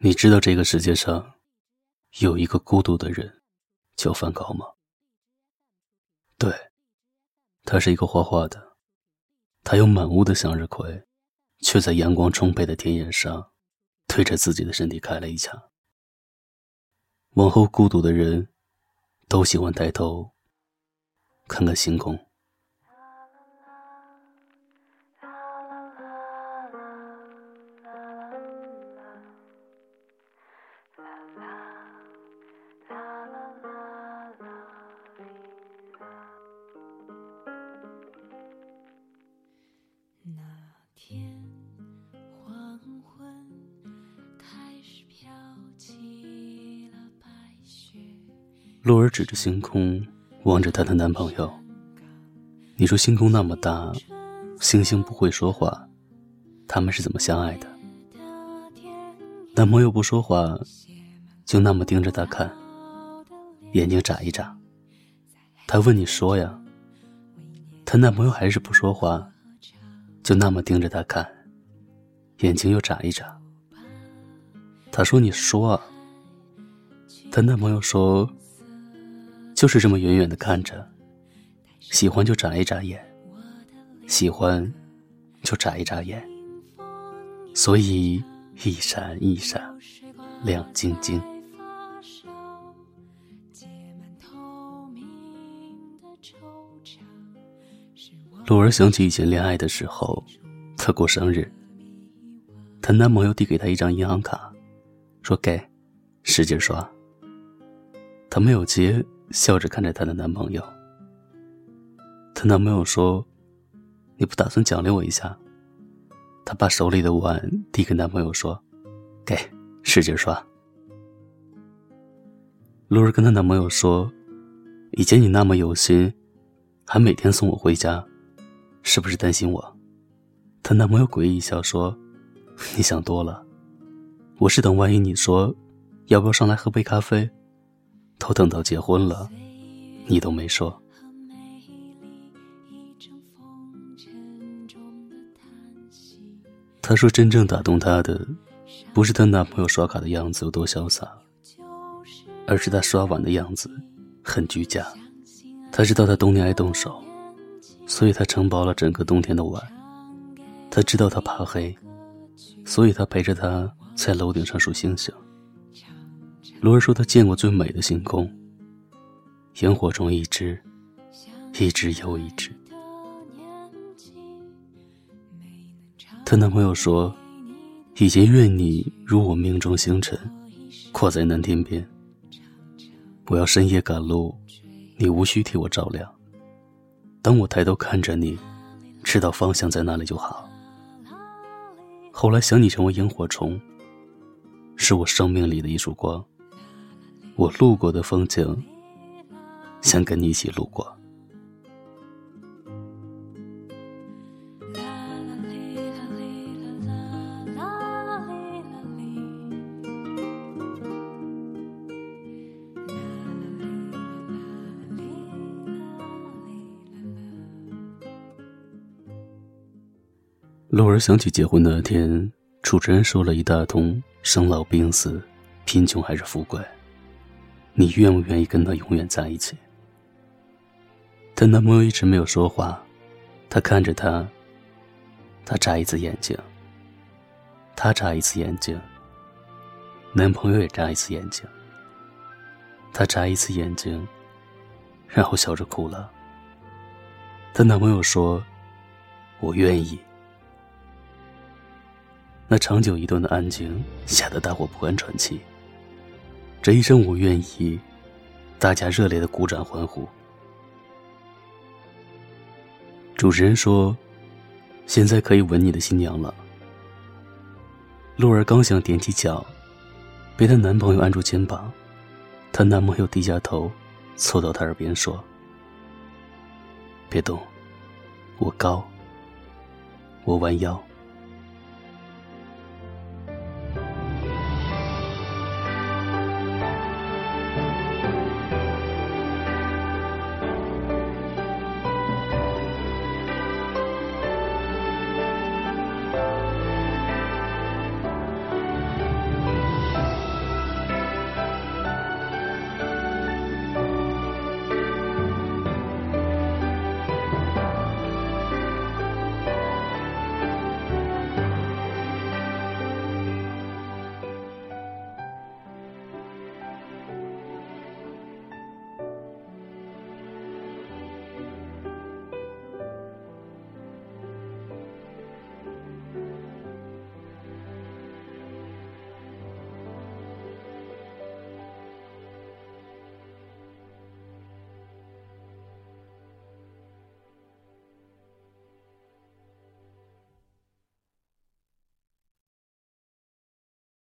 你知道这个世界上有一个孤独的人叫梵高吗？对，他是一个画画的，他有满屋的向日葵，却在阳光充沛的田野上，对着自己的身体开了一枪。往后孤独的人，都喜欢抬头看看星空。洛儿指着星空，望着她的男朋友。你说星空那么大，星星不会说话，他们是怎么相爱的？男朋友不说话，就那么盯着他看，眼睛眨一眨。他问你说呀，她男朋友还是不说话，就那么盯着她看，眼睛又眨一眨。他说你说啊，她男朋友说。就是这么远远的看着，喜欢就眨一眨眼，喜欢就眨一眨眼，所以一闪一闪，亮晶晶。露儿想起以前恋爱的时候，她过生日，她男朋友递给她一张银行卡，说给，使劲刷。她没有接。笑着看着她的男朋友，她男朋友说：“你不打算奖励我一下？”她把手里的碗递给男朋友说：“给，使劲刷。”露儿跟她男朋友说：“以前你那么有心，还每天送我回家，是不是担心我？”她男朋友诡异一笑说：“ 你想多了，我是等万一你说，要不要上来喝杯咖啡？”都等到结婚了，你都没说。她说：“真正打动她的，不是她男朋友刷卡的样子有多潇洒，而是他刷碗的样子很居家。他知道他冬天爱动手，所以他承包了整个冬天的碗。他知道他怕黑，所以他陪着他在楼顶上数星星。”罗儿说：“她见过最美的星空，萤火虫一只，一只又一只。”她男朋友说：“以前愿你如我命中星辰，挂在南天边。我要深夜赶路，你无需替我照亮。当我抬头看着你，知道方向在哪里就好。后来想你成为萤火虫，是我生命里的一束光。”我路过的风景，想跟你一起路过。露儿想起结婚那天，主持人说了一大通生老病死、贫穷还是富贵。你愿不愿意跟他永远在一起？她男朋友一直没有说话，她看着他，他眨一次眼睛，他眨一次眼睛，男朋友也眨一次眼睛，他眨一次眼睛，然后笑着哭了。她男朋友说：“我愿意。”那长久一段的安静吓得大伙不敢喘气。这一声“我愿意”，大家热烈的鼓掌欢呼。主持人说：“现在可以吻你的新娘了。”露儿刚想踮起脚，被她男朋友按住肩膀，她男朋友低下头，凑到她耳边说：“别动，我高，我弯腰。”